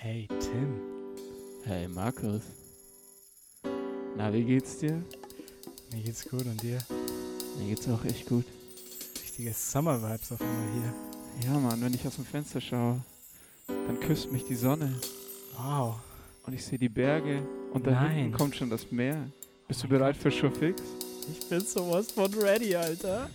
Hey Tim. Hey Markus. Na, wie geht's dir? Mir geht's gut und dir? Mir geht's auch echt gut. Richtige Summer Vibes auf einmal hier. Ja, Mann, wenn ich aus dem Fenster schaue, dann küsst mich die Sonne Wow. und ich sehe die Berge und da hinten kommt schon das Meer. Bist Oh du bereit für Showfix? Ich bin sowas von ready, Alter.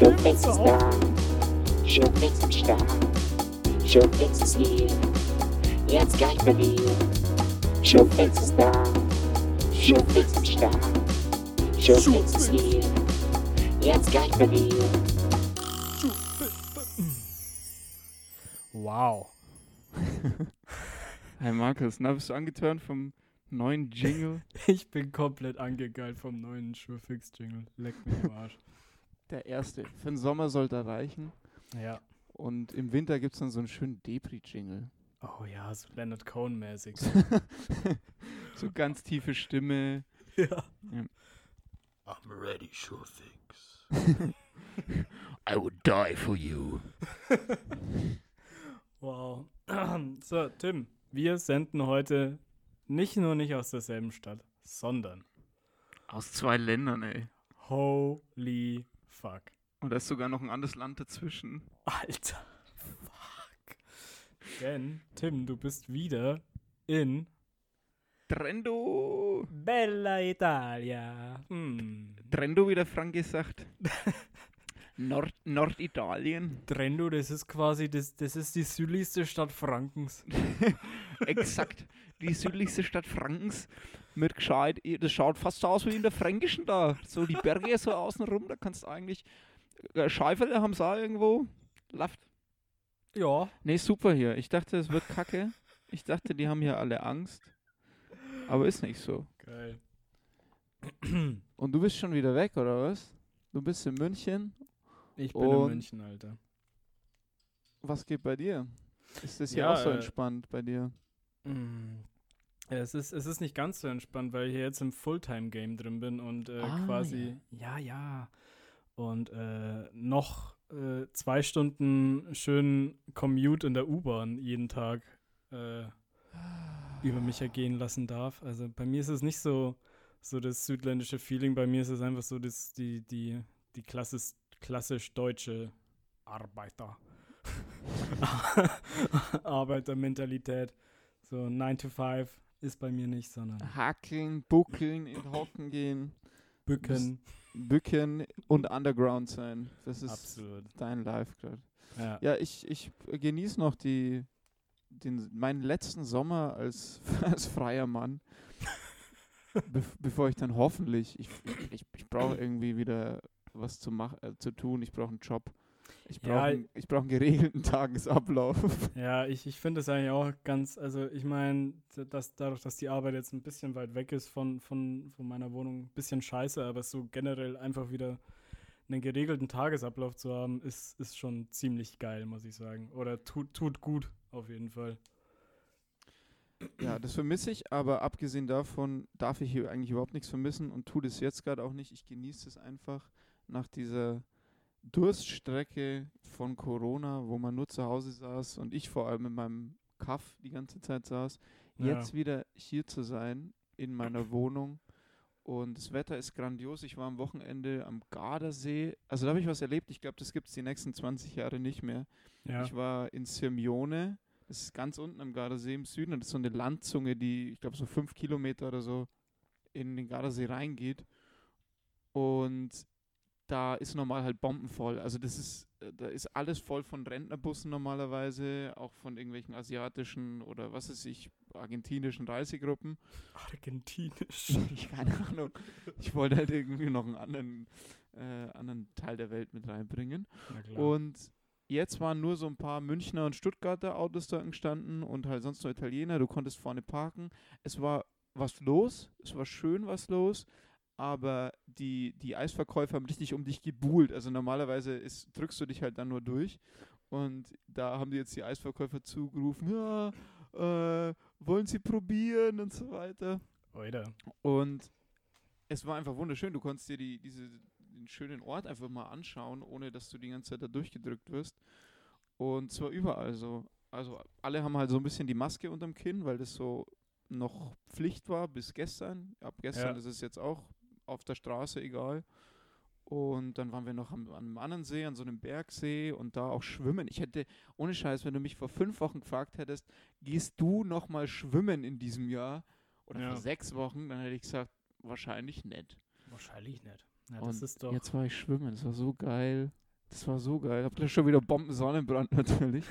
Showfix ist hier. Jetzt gleich bei Start. Showfix ist hier. Jetzt gleich bei dir. Wow. Hey Markus, na, bist du angeturnt vom neuen Jingle? Ich bin komplett angegeilt vom neuen Schurfix-Jingle. Leck mich am Arsch. Der erste. Für den Sommer sollte er reichen. Ja. Und im Winter gibt's dann so einen schönen Depri-Jingle. Oh ja, so Leonard Cohen-mäßig. so ganz tiefe Stimme. ja. I'm ready, sure things. I would die for you. Wow. so, Tim, wir senden heute nicht nur nicht aus derselben Stadt, sondern Aus zwei Ländern, ey. holy fuck. Und da ist sogar noch ein anderes Land dazwischen. Alter. Fuck. Denn, Tim, du bist wieder in Trendo. Bella Italia. Hm. Trendo, wie der Franke sagt. Nord Norditalien. Trendo, das ist quasi, das, das ist die südlichste Stadt Frankens. Exakt. Die südlichste Stadt Frankens. Mit gescheit. Das schaut fast so aus wie in der Fränkischen da. So die Berge so außenrum. Da kannst du eigentlich. Äh, Scheifele haben sie auch irgendwo. Läuft. Ja. Nee, super hier. Ich dachte, es wird kacke. Ich dachte, die haben hier alle Angst. Aber ist nicht so. Geil. Und du bist schon wieder weg, oder was? Du bist in München. Ich bin in München, Alter. Was geht bei dir? Ist das hier Ja, auch so äh, entspannt bei dir? Mm. Ja, Es ist, es ist nicht ganz so entspannt, weil ich hier jetzt im Fulltime-Game drin bin und äh, Ah, quasi, ja, ja, und äh, noch äh, zwei Stunden schön Commute in der U-Bahn jeden Tag äh, über mich ergehen lassen darf. Also bei mir ist es nicht so, so das südländische Feeling, bei mir ist es einfach so das, die, die, die klassisch, klassisch deutsche Arbeiter. Arbeitermentalität. So 9 to 5 ist bei mir nicht, sondern Hackeln, buckeln, in Hocken gehen, Bücken. bücken und underground sein. Das ist Absolut. dein Life gerade. Ja. Ja, ich, ich genieße noch die, den, meinen letzten Sommer als, als freier Mann. Bef bevor ich dann hoffentlich, ich, ich, ich, brauche irgendwie wieder was zu, mach, äh, zu tun, ich brauche einen Job. Ich brauche Ja, einen, ich brauch einen geregelten Tagesablauf. Ja, ich, ich finde es eigentlich auch ganz, also ich meine, dass dadurch, dass die Arbeit jetzt ein bisschen weit weg ist von, von, von meiner Wohnung, ein bisschen scheiße, aber so generell einfach wieder einen geregelten Tagesablauf zu haben, ist, ist schon ziemlich geil, muss ich sagen. Oder tut, tut gut, auf jeden Fall. Ja, das vermisse ich, aber abgesehen davon darf ich hier eigentlich überhaupt nichts vermissen und tue das jetzt gerade auch nicht. Ich genieße es einfach nach dieser Durststrecke von Corona, wo man nur zu Hause saß und ich vor allem in meinem Kaff die ganze Zeit saß, Ja. jetzt wieder hier zu sein in meiner Wohnung. Und das Wetter ist grandios. Ich war am Wochenende am Gardasee. Also da habe ich was erlebt. Ich glaube, das gibt es die nächsten 20 Jahre nicht mehr. Ja. Ich war in Sirmione, das ist ganz unten am Gardasee im Süden und das ist so eine Landzunge, die, ich glaube, so fünf Kilometer oder so in den Gardasee reingeht. Und da ist normal halt bombenvoll. Also das ist, äh, da ist alles voll von Rentnerbussen normalerweise, auch von irgendwelchen asiatischen oder was weiß ich, argentinischen Reisegruppen. Argentinisch. Ich keine Ahnung. Ich wollte halt irgendwie noch einen anderen, äh, anderen Teil der Welt mit reinbringen. Und jetzt waren nur so ein paar Münchner und Stuttgarter Autos da gestanden und halt sonst nur Italiener. Du konntest vorne parken. Es war was los, es war schön was los, aber die, die Eisverkäufer haben richtig um dich gebuhlt. Also normalerweise ist, drückst du dich halt dann nur durch. Und da haben die jetzt die Eisverkäufer zugerufen, ja, äh, wollen sie probieren und so weiter. Oida. Und es war einfach wunderschön. Du konntest dir die, diese, den schönen Ort einfach mal anschauen, ohne dass du die ganze Zeit da durchgedrückt wirst. Und zwar überall so. Also alle haben halt so ein bisschen die Maske unterm Kinn, weil das so noch Pflicht war bis gestern. Ab gestern Ja. ist es jetzt auch auf der Straße egal. Und dann waren wir noch am, an einem anderen See, an so einem Bergsee und da auch schwimmen. Ich hätte, ohne Scheiß, wenn du mich vor fünf Wochen gefragt hättest, gehst du noch mal schwimmen in diesem Jahr oder Ja. vor sechs Wochen, dann hätte ich gesagt, wahrscheinlich nicht. Wahrscheinlich nicht. Ja, und jetzt war ich schwimmen, das war so geil. Das war so geil. Hab gleich schon wieder Bomben-Sonnenbrand natürlich,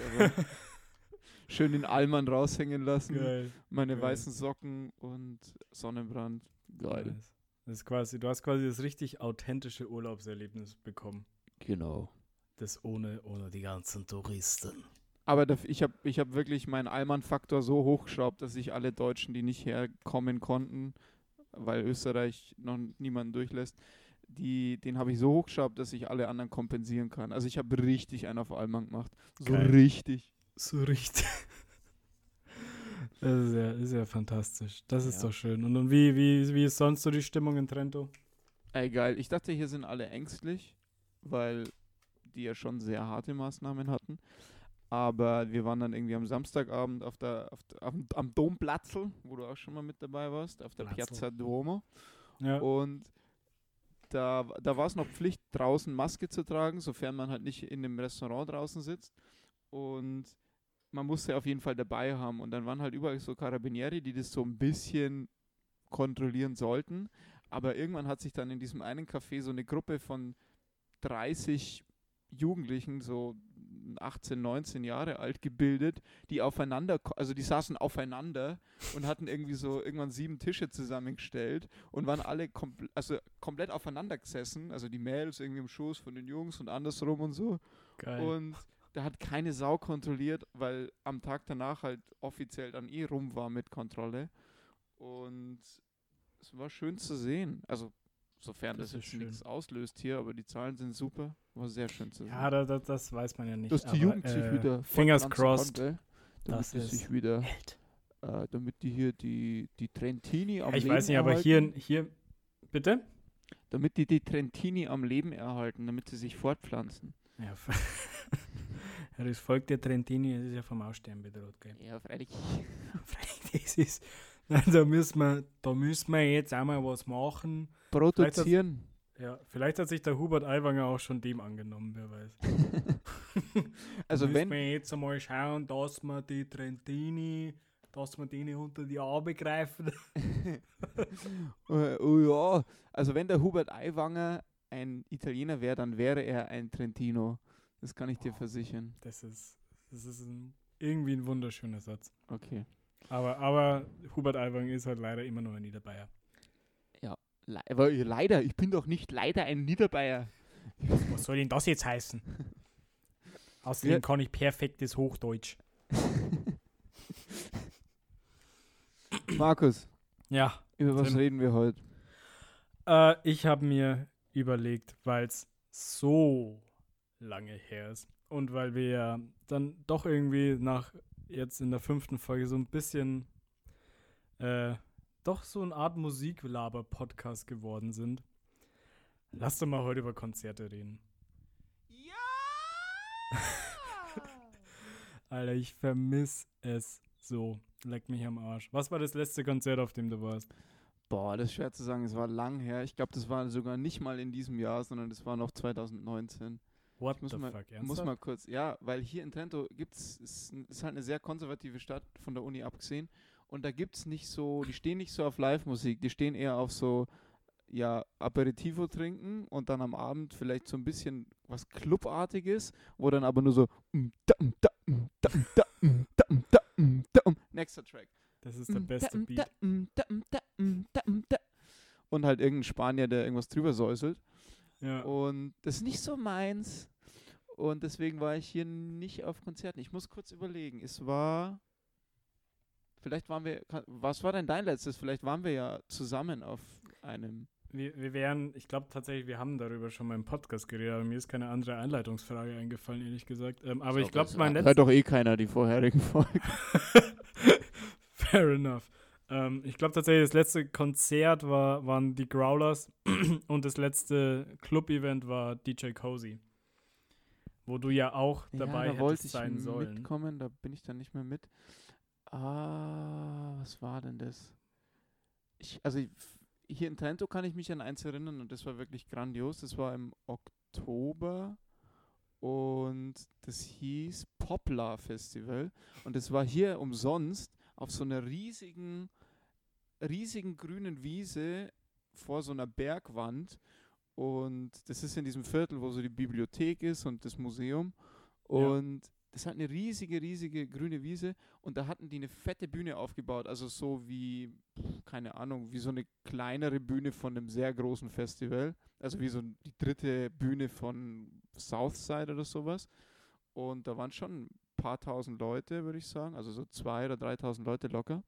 schön den Allmann raushängen lassen. Geil. Meine Geil. weißen Socken und Sonnenbrand. Geil. Nice. Das ist quasi, du hast quasi das richtig authentische Urlaubserlebnis bekommen. Genau. Das ohne, ohne die ganzen Touristen. Aber ich habe ich hab wirklich meinen Allmann-Faktor so hochgeschraubt, dass ich alle Deutschen, die nicht herkommen konnten, weil Österreich noch niemanden durchlässt, die, den habe ich so hochgeschraubt, dass ich alle anderen kompensieren kann. Also ich habe richtig einen auf Allmann gemacht. So Geil. richtig. So richtig. Das ist ja, ist ja fantastisch. Das ist Ja. doch schön. Und, und wie, wie, wie ist sonst so die Stimmung in Trento? Ey, geil. Ich dachte, hier sind alle ängstlich, weil die ja schon sehr harte Maßnahmen hatten. Aber wir waren dann irgendwie am Samstagabend auf der, auf der, am, am Domplatzl, wo du auch schon mal mit dabei warst, auf der Platzl. Piazza Duomo. Ja. Und da, da war es noch Pflicht, draußen Maske zu tragen, sofern man halt nicht in einem Restaurant draußen sitzt. Und man musste auf jeden Fall dabei haben. Und dann waren halt überall so Carabinieri, die das so ein bisschen kontrollieren sollten. Aber irgendwann hat sich dann in diesem einen Café so eine Gruppe von 30 Jugendlichen, so 18, 19 Jahre alt, gebildet, die aufeinander, also die saßen aufeinander und hatten irgendwie so irgendwann sieben Tische zusammengestellt und waren alle kompl also komplett aufeinander gesessen, also die Mädels irgendwie im Schoß von den Jungs und andersrum und so. Geil. Und da hat keine Sau kontrolliert, weil am Tag danach halt offiziell dann eh rum war mit Kontrolle. Und es war schön zu sehen. Also, sofern Das das, jetzt schön. nichts auslöst hier, aber die Zahlen sind super. War sehr schön zu sehen. ja, da, da, das weiß man ja nicht. Dass die Jugend sich äh, wieder Fingers crossed. konnte, damit Das sich wieder, äh, damit die hier die, die Trentini am Ja, ich Leben weiß nicht, aber erhalten, hier, hier, bitte? damit die die Trentini am Leben erhalten, damit sie sich fortpflanzen. Ja, ja das Volk der Trentini das ist ja vom Aussterben bedroht, gell? Ja, freilich. Das ist, Nein, da müssen wir, da müssen wir jetzt auch mal was machen. Produzieren. Ja, vielleicht hat sich der Hubert Aiwanger auch schon dem angenommen, wer weiß. Also müssen wenn, wir jetzt einmal schauen, dass wir die Trentini, dass wir denen unter die Arme greifen. Äh, oh ja, also wenn der Hubert Aiwanger ein Italiener wäre, dann wäre er ein Trentino. Das kann ich dir versichern. Das ist, das ist ein, irgendwie ein wunderschöner Satz. Okay. Aber, aber Hubert Aiwanger ist halt leider immer noch ein Niederbayer. Le aber leider, ich bin doch nicht leider ein Niederbayer. Was soll denn das jetzt heißen? Außerdem Ja. kann ich perfektes Hochdeutsch. Markus, Ja, über was Tim. reden wir heute? Äh, ich habe mir überlegt, weil es so lange her ist und weil wir ja dann doch irgendwie nach jetzt in der fünften Folge so ein bisschen äh, doch so eine Art Musiklaber-Podcast geworden sind. Lass doch mal heute über Konzerte reden. Ja! Alter, ich vermiss es so. Leck mich am Arsch. Was war das letzte Konzert, auf dem du warst? Boah, das ist schwer zu sagen. Es war lang her. Ich glaube, das war sogar nicht mal in diesem Jahr, sondern das war noch 2019. What Ich muss the mal- fuck, Muss ernsthaft? mal kurz, ja, weil hier in Trento gibt's, ist, ist halt eine sehr konservative Stadt, von der Uni abgesehen. Und da gibt's nicht so, die stehen nicht so auf Live-Musik, die stehen eher auf so, ja, Aperitivo trinken und dann am Abend vielleicht so ein bisschen was Clubartiges, wo dann aber nur so mm, mm, mm, mm, mm, mm, mm, mm. nächster Track. Das ist der Mm, beste mm, Beat. mm, mm, mm, mm. Und halt irgendein Spanier, der irgendwas drüber säuselt. Ja. Und das ist nicht so meins. Und deswegen war ich hier nicht auf Konzerten. Ich muss kurz überlegen. Es war. Vielleicht waren wir. Was war denn dein letztes? Vielleicht waren wir ja zusammen auf einem. Wir, wir wären, ich glaube tatsächlich, wir haben darüber schon mal im Podcast geredet, aber mir ist keine andere Einleitungsfrage eingefallen, ehrlich gesagt. Ähm, aber ich glaube, mein Hört letztes. doch eh keiner die vorherigen Folgen. Fair enough. Ähm, ich glaube tatsächlich, das letzte Konzert war, waren die Growlers und das letzte Club-Event war DJ Cozy. Wo du ja auch dabei ja, da wollte ich sein sollen. mitkommen, da bin ich dann nicht mehr mit. Ah, was war denn das? Ich, also hier in Trento kann ich mich an eins erinnern und das war wirklich grandios. Das war im Oktober und das hieß Poplar Festival und das war hier umsonst auf so einer riesigen, riesigen grünen Wiese vor so einer Bergwand und das ist in diesem Viertel, wo so die Bibliothek ist und das Museum und das hat eine riesige, riesige grüne Wiese und da hatten die eine fette Bühne aufgebaut, also so wie, keine Ahnung, wie so eine kleinere Bühne von einem sehr großen Festival, also wie so die dritte Bühne von Southside oder sowas. Und da waren schon ein paar tausend Leute, würde ich sagen, also so zwei oder dreitausend Leute locker.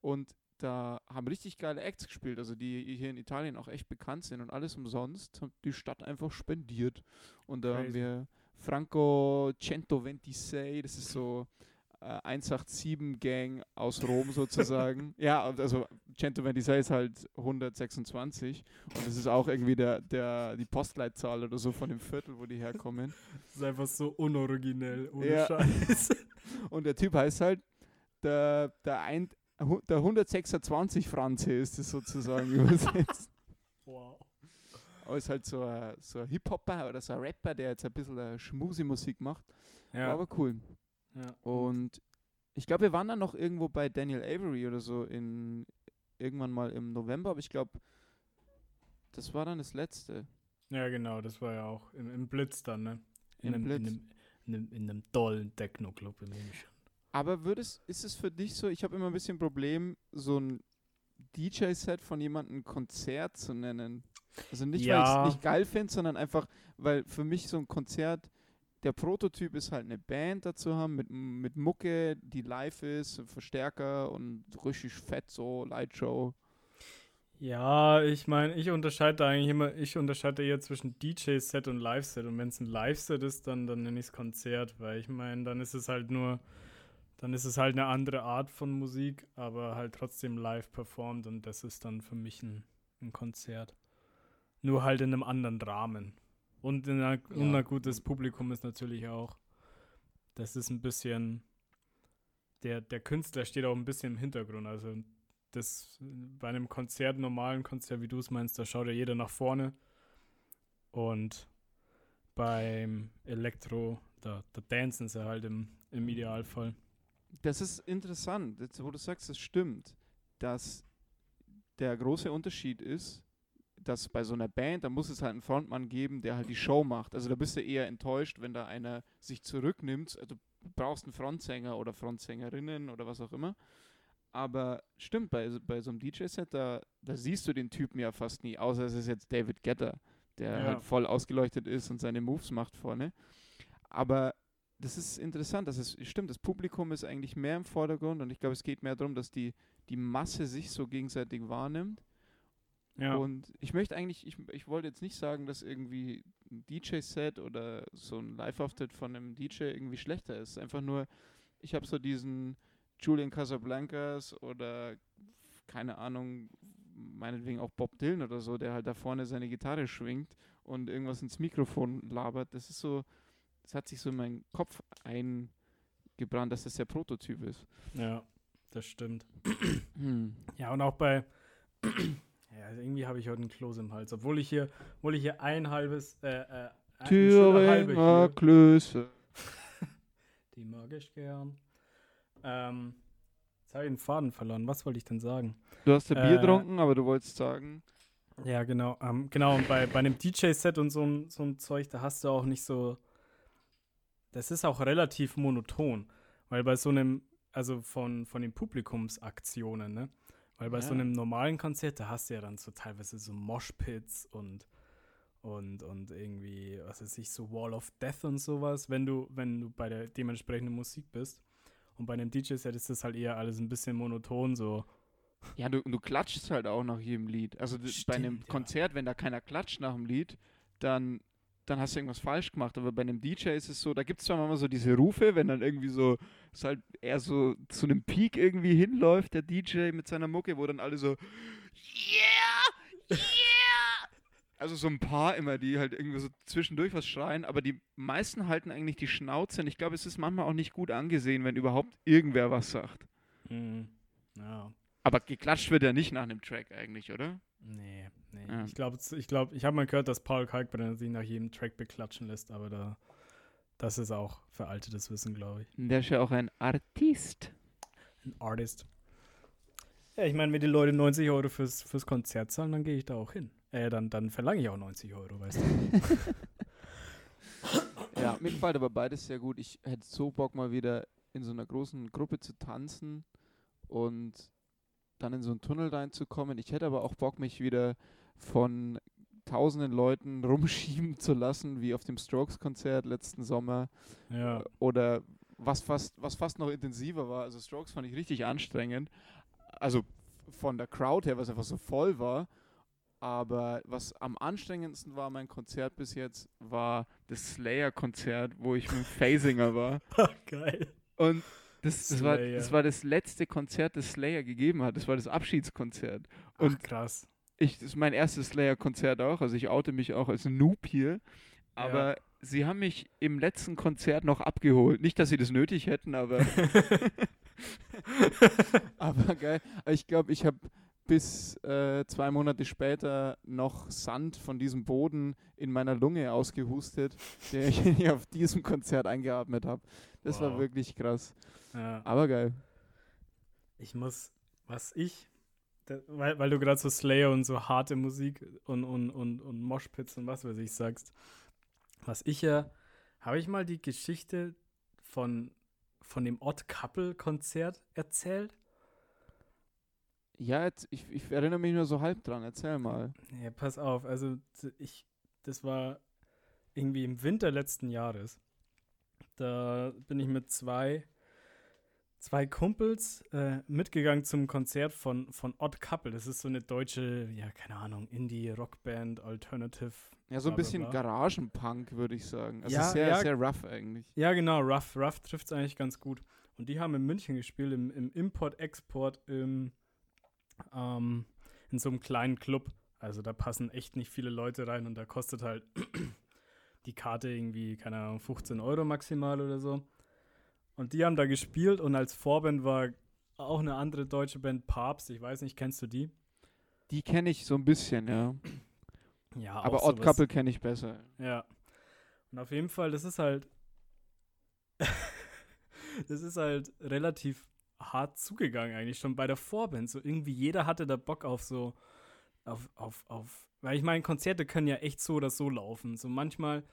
Und da haben richtig geile Acts gespielt, also die hier in Italien auch echt bekannt sind und alles umsonst, hat die Stadt einfach spendiert. Und da haben Crazy. wir Franco 126, das ist so äh, 187 Gang aus Rom sozusagen. ja, also 126 ist halt 126 und das ist auch irgendwie der, der, die Postleitzahl oder so von dem Viertel, wo die herkommen. Das ist einfach so unoriginell, ohne Ja. Scheiß. Und der Typ heißt halt der, der, ein, der 126 Franze ist es sozusagen übersetzt. wow. Aber ist halt so ein, so ein Hip-Hopper oder so ein Rapper, der jetzt ein bisschen äh, Schmusi-Musik macht. War Ja. aber cool. ja. Und ich glaube, wir waren dann noch irgendwo bei Daniel Avery oder so in irgendwann mal im November, aber ich glaube, das war dann das letzte. ja, genau, das war ja auch im, im Blitz dann, ne? In, Im einem, in, Blitz. einem, in, einem, in einem tollen Techno-Club in München. Aber würdest, ist es für dich so, ich habe immer ein bisschen Problem, so ein DJ-Set von jemandem Konzert zu nennen. Also nicht, weil ich Ja. es nicht geil finde, sondern einfach, weil für mich so ein Konzert, der Prototyp ist halt eine Band dazu haben, mit, mit Mucke, die live ist, Verstärker und richtig fett so, Lightshow. Ja, ich meine, ich unterscheide da eigentlich immer, ich unterscheide eher zwischen DJ-Set und Live-Set. Und wenn es ein Live-Set ist, dann, dann nenne ich es Konzert, weil ich meine, dann ist es halt nur, dann ist es halt eine andere Art von Musik, aber halt trotzdem live performt und das ist dann für mich ein, ein Konzert. Nur halt in einem anderen Rahmen. Und, in einer, Ja. ein gutes Publikum ist natürlich auch. Das ist ein bisschen, der, der Künstler steht auch ein bisschen im Hintergrund. Also das bei einem Konzert, normalen Konzert, wie du es meinst, da schaut ja jeder nach vorne. Und beim Elektro, da, da dancen sie halt im, im Idealfall. Das ist interessant, jetzt, wo du sagst, das stimmt, dass der große Unterschied ist, dass bei so einer Band, da muss es halt einen Frontmann geben, der halt die Show macht. Also da bist du eher enttäuscht, wenn da einer sich zurücknimmt. Also, du brauchst einen Frontsänger oder Frontsängerinnen oder was auch immer. Aber stimmt, bei, so- bei so einem DJ-Set, da, da siehst du den Typen ja fast nie, außer es ist jetzt David Getter, der Ja. halt voll ausgeleuchtet ist und seine Moves macht vorne. Aber das ist interessant, das ist, stimmt, das Publikum ist eigentlich mehr im Vordergrund und ich glaube, es geht mehr darum, dass die, die Masse sich so gegenseitig wahrnimmt. Ja, Und ich möchte eigentlich, ich, ich wollte jetzt nicht sagen, dass irgendwie ein DJ-Set oder so ein Live-Auftritt von einem DJ irgendwie schlechter ist. Einfach nur, ich habe so diesen Julian Casablancas oder keine Ahnung, meinetwegen auch Bob Dylan oder so, der halt da vorne seine Gitarre schwingt und irgendwas ins Mikrofon labert. Das ist so, das hat sich so in meinen Kopf eingebrannt, dass das der Prototyp ist. ja, das stimmt. Hm. Ja, und auch bei. ja, also irgendwie habe ich heute einen Kloß im Hals. Obwohl ich hier, obwohl ich hier ein halbes. Äh, äh, Thüringer Klöße. Die mag ich gern. Ähm, jetzt habe ich den Faden verloren. Was wollte ich denn sagen? Du hast ja Bier Äh, getrunken, aber du wolltest sagen, Ja, genau. Ähm, genau, und bei, bei einem DJ-Set und so, so ein Zeug, da hast du auch nicht so. Das ist auch relativ monoton. Weil bei so einem, also von, von den Publikumsaktionen, ne? Weil bei so Ja. einem normalen Konzert, da hast du ja dann so teilweise so Moshpits und, und, und irgendwie, was weiß ich, so Wall of Death und sowas, wenn du, wenn du bei der dementsprechenden Musik bist. Und bei einem DJ-Set ist das halt eher alles ein bisschen monoton, so. ja, du, du klatschst halt auch nach jedem Lied. Also d- bei einem Stimmt, ja. Konzert, wenn da keiner klatscht nach dem Lied, dann dann hast du irgendwas falsch gemacht. Aber bei einem DJ ist es so, da gibt es zwar manchmal so diese Rufe, wenn dann irgendwie so, es halt eher so zu einem Peak irgendwie hinläuft, der DJ mit seiner Mucke, wo dann alle so, yeah, yeah. Also so ein paar immer, die halt irgendwie so zwischendurch was schreien, aber die meisten halten eigentlich die Schnauze. Und ich glaube, es ist manchmal auch nicht gut angesehen, wenn überhaupt irgendwer was sagt. Mhm. Ja. Aber geklatscht wird ja nicht nach einem Track eigentlich, oder? Nee, nee. Ja. Ich glaube, ich, glaub, ich habe mal gehört, dass Paul Kalkbrenner sich nach jedem Track beklatschen lässt, aber da, das ist auch veraltetes Wissen, glaube ich. Der ist ja auch ein Artist. Ein Artist. Ja, ich meine, wenn die Leute 90 Euro fürs, fürs Konzert zahlen, dann gehe ich da auch hin. Äh, dann, dann verlange ich auch 90 Euro, weißt du. Ja, mir gefällt aber beides sehr gut. Ich hätte so Bock mal wieder in so einer großen Gruppe zu tanzen und dann in so einen Tunnel reinzukommen. Ich hätte aber auch Bock, mich wieder von tausenden Leuten rumschieben zu lassen, wie auf dem Strokes-Konzert letzten Sommer. ja. Oder was fast, was fast noch intensiver war. Also Strokes fand ich richtig anstrengend. Also von der Crowd her, was einfach so voll war. Aber was am anstrengendsten war, mein Konzert bis jetzt, war das Slayer-Konzert, wo ich mit dem Phasinger war. Geil. Und das, das, war, das war das letzte Konzert, das Slayer gegeben hat. Das war das Abschiedskonzert. Und Ach, krass. Ich, das ist mein erstes Slayer-Konzert auch. Also ich oute mich auch als Noob hier. Aber Ja. sie haben mich im letzten Konzert noch abgeholt. Nicht, dass sie das nötig hätten, aber, aber geil. Ich glaube, ich habe bis äh, zwei Monate später noch Sand von diesem Boden in meiner Lunge ausgehustet, der ich auf diesem Konzert eingeatmet habe. Das war Wow. wirklich krass. ja. Aber geil. Ich muss, was ich, weil, weil du gerade so Slayer und so harte Musik und, und, und, und Moshpits und was weiß ich sagst, was ich ja, habe ich mal die Geschichte von, von dem Odd Couple Konzert erzählt? Ja, jetzt, ich, ich erinnere mich nur so halb dran. Erzähl mal. Ja, pass auf, also ich, das war irgendwie im Winter letzten Jahres. Da bin ich mit zwei, zwei Kumpels äh, mitgegangen zum Konzert von, von Odd Couple. Das ist so eine deutsche, ja, keine Ahnung, Indie-Rockband, Alternative. Ja, so ein bisschen. Garagenpunk, würde ich sagen. Also Ja, sehr, ja. sehr rough eigentlich. Ja, genau, Rough. Rough trifft es eigentlich ganz gut. Und die haben in München gespielt, im, im Import-Export, im, ähm, in so einem kleinen Club. Also da passen echt nicht viele Leute rein und da kostet halt die Karte irgendwie, keine Ahnung, 15 Euro maximal oder so. Und die haben da gespielt und als Vorband war auch eine andere deutsche Band, Papst. Ich weiß nicht, kennst du die? Die kenne ich so ein bisschen, ja. Ja, Aber Odd Couple kenne ich besser. Ja. Und auf jeden Fall, das ist halt. das ist halt relativ hart zugegangen, eigentlich schon bei der Vorband. So irgendwie jeder hatte da Bock auf so. Auf, auf, auf. Weil ich meine, Konzerte können ja echt so oder so laufen. So manchmal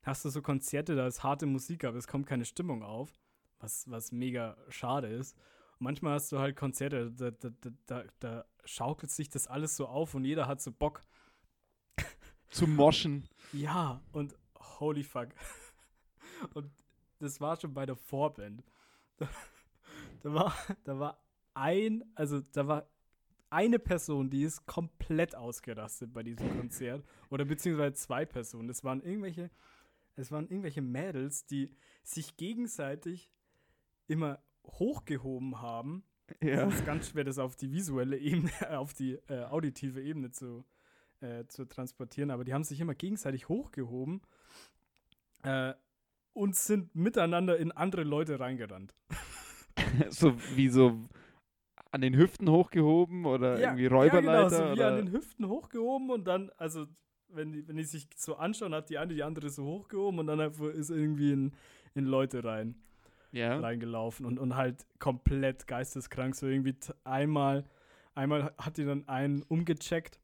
hast du so Konzerte, da ist harte Musik, aber es kommt keine Stimmung auf. Was, was mega schade ist. Und manchmal hast du halt Konzerte, da, da, da, da, schaukelt sich das alles so auf und jeder hat so Bock. Zu moschen. Ja, und holy fuck. Und das war schon bei der Vorband. Da, da, war, da war ein, also da war eine Person, die ist komplett ausgerastet bei diesem Konzert. Oder beziehungsweise zwei Personen. Es waren irgendwelche, es waren irgendwelche Mädels, die sich gegenseitig immer hochgehoben haben Ja. es ist ganz schwer, das auf die visuelle Ebene, auf die äh, auditive Ebene zu, äh, zu transportieren, aber die haben sich immer gegenseitig hochgehoben äh, und sind miteinander in andere Leute reingerannt. so wie so an den Hüften hochgehoben oder irgendwie Räuberleiter. Ja, genau, so wie oder? an den Hüften hochgehoben und dann, also wenn die, wenn die sich so anschauen, hat die eine die andere so hochgehoben und dann ist irgendwie in, in Leute rein. Ja. reingelaufen und, und halt komplett geisteskrank. So irgendwie einmal, einmal hat die dann einen umgecheckt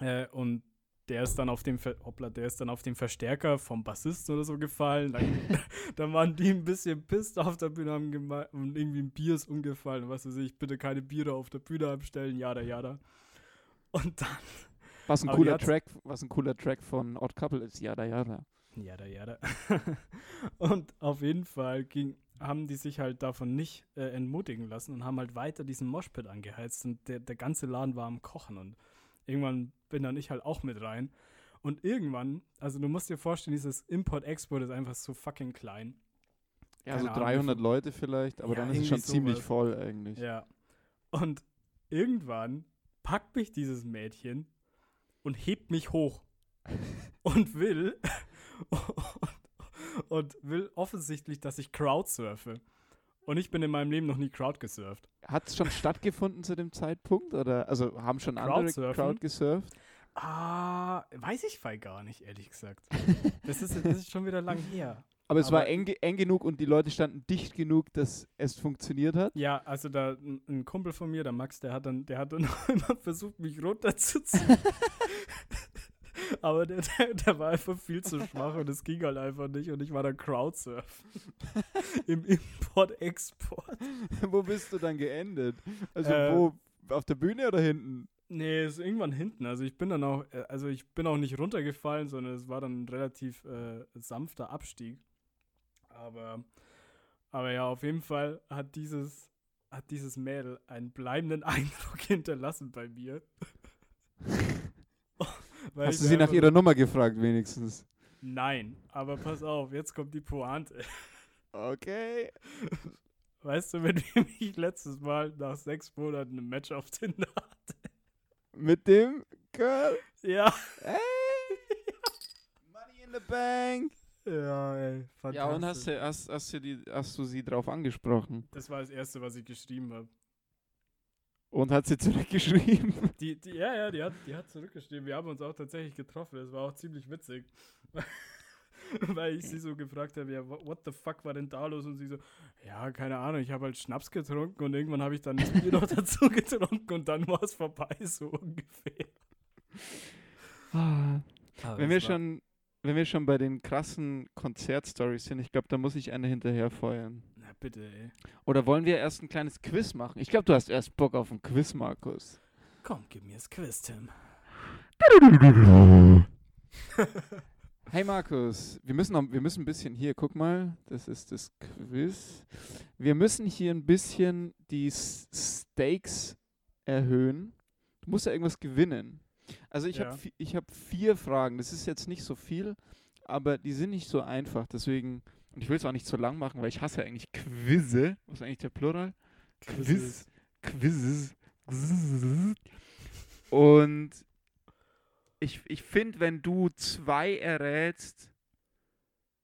äh, und der ist dann auf dem Ver hoppla, der ist dann auf den Verstärker vom Bassisten oder so gefallen. Dann, dann waren die ein bisschen pisst auf der Bühne haben und irgendwie ein Bier ist umgefallen. und Was weiß ich, bitte keine Biere auf der Bühne abstellen, jada jada. Und dann Was ein cooler Track, was ein cooler Track von Odd Couple ist. Ja, da, ja, da. Jada, jada. und auf jeden Fall ging, haben die sich halt davon nicht äh, entmutigen lassen und haben halt weiter diesen Moshpit angeheizt und der, der ganze Laden war am Kochen und irgendwann bin dann ich halt auch mit rein Und irgendwann, also du musst dir vorstellen, dieses Import-Export ist einfach so fucking klein. Ja, Keine so Ahnung, 300 wie Leute vielleicht, aber Ja, dann ist es schon ziemlich sowas. voll eigentlich. Ja. Und irgendwann packt mich dieses Mädchen und hebt mich hoch und will und will offensichtlich, dass ich Crowdsurfe. Und ich bin in meinem Leben noch nie Crowd gesurft. Hat es schon stattgefunden zu dem Zeitpunkt? Oder also haben schon andere Crowdsurfen? Crowd gesurft? Ah, weiß ich voll gar nicht, ehrlich gesagt. Das ist, das ist schon wieder lang her. Aber es war Aber- eng, ge- eng genug und die Leute standen dicht genug, dass es funktioniert hat. Ja, also da ein, ein Kumpel von mir, der Max, der hat dann, der hat dann immer versucht, mich runterzuziehen. Aber der, der, der war einfach viel zu schwach und es ging halt einfach nicht und ich war dann Crowdsurfen. Im Import-Export. Wo bist du dann geendet? Also Äh, wo? Auf der Bühne oder hinten? Nee, ist irgendwann hinten. Also ich bin dann auch, äh, also ich bin auch nicht runtergefallen, sondern es war dann ein relativ äh, sanfter Abstieg. Aber, aber ja, auf jeden Fall hat dieses, hat dieses Mädel einen bleibenden Eindruck hinterlassen bei mir. Weil Hast ich du sie nach ihrer Nummer gefragt wenigstens? Nein, aber pass auf, jetzt kommt die Pointe. Okay. Weißt du, wenn wir mich letztes Mal nach sechs Monaten ein Match auf Tinder hatten? Mit dem Girl. Ja. Hey. Money in the Bank. Ja, ey, Ja, und hast du, hast, hast, du die, hast du sie drauf angesprochen? Das war das Erste, was ich geschrieben habe. Und hat sie zurückgeschrieben? Die, die, ja, ja, die hat, die hat zurückgeschrieben. Wir haben uns auch tatsächlich getroffen. Das war auch ziemlich witzig. Weil ich sie so gefragt habe, ja, what the fuck war denn da los? Und sie so, ja, keine Ahnung, ich habe halt Schnaps getrunken und irgendwann habe ich dann das Bier noch dazu getrunken und dann war es vorbei, so ungefähr. Ah. Wenn wir schon, wenn wir schon bei den krassen Konzertstories sind, ich glaube, da muss ich eine hinterher feuern. Na bitte, ey. Oder wollen wir erst ein kleines Quiz machen? Ich glaube, du hast erst Bock auf ein Quiz, Markus. Komm, gib mir das Quiz, Tim. Hey Markus, wir müssen, noch, wir müssen ein bisschen hier, guck mal, das ist das Quiz. Wir müssen hier ein bisschen die Stakes erhöhen. Du musst ja irgendwas gewinnen. Also ich Ja. habe ich hab vier Fragen, das ist jetzt nicht so viel, aber die sind nicht so einfach, deswegen, und ich will es auch nicht so lang machen, weil ich hasse eigentlich Quizze. Was ist eigentlich der Plural? Quiz. Quizzes. Und ich, ich finde, wenn du zwei errätst,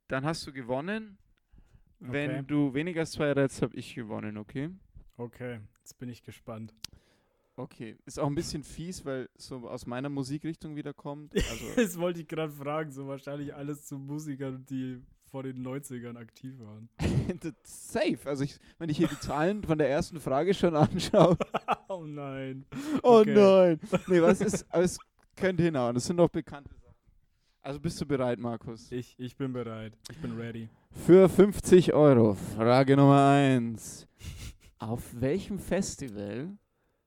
dann hast du gewonnen. Wenn Okay. du weniger als zwei errätst, habe ich gewonnen, okay? Okay, jetzt bin ich gespannt. Okay. Ist auch ein bisschen fies, weil so aus meiner Musikrichtung wieder kommt. Also, Das wollte ich gerade fragen, so wahrscheinlich alles zu Musikern, die vor den 90ern aktiv waren. safe. Also, ich, wenn ich hier die Zahlen von der ersten Frage schon anschaue. oh nein. Oh Okay. nein. Nee, was ist. Aber es könnte hinhauen. Das sind doch bekannte Sachen. Also, bist du bereit, Markus? Ich, ich bin bereit. Ich bin ready. Für 50 Euro. Frage Nummer 1. Auf welchem Festival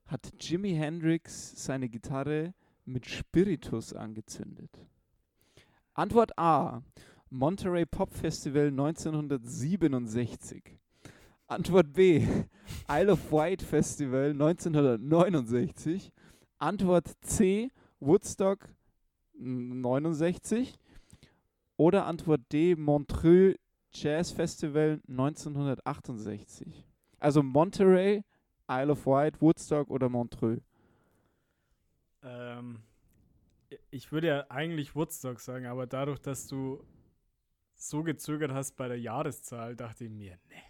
hat Jimi Hendrix seine Gitarre mit Spiritus angezündet? Antwort A. Monterey Pop Festival 1967. Antwort B. Isle of Wight Festival 1969. Antwort C. Woodstock 69. Oder Antwort D. Montreux Jazz Festival 1968. Also Monterey, Isle of Wight, Woodstock oder Montreux. Ähm, ich würde ja eigentlich Woodstock sagen, aber dadurch, dass du so gezögert hast bei der Jahreszahl, dachte ich mir, nee,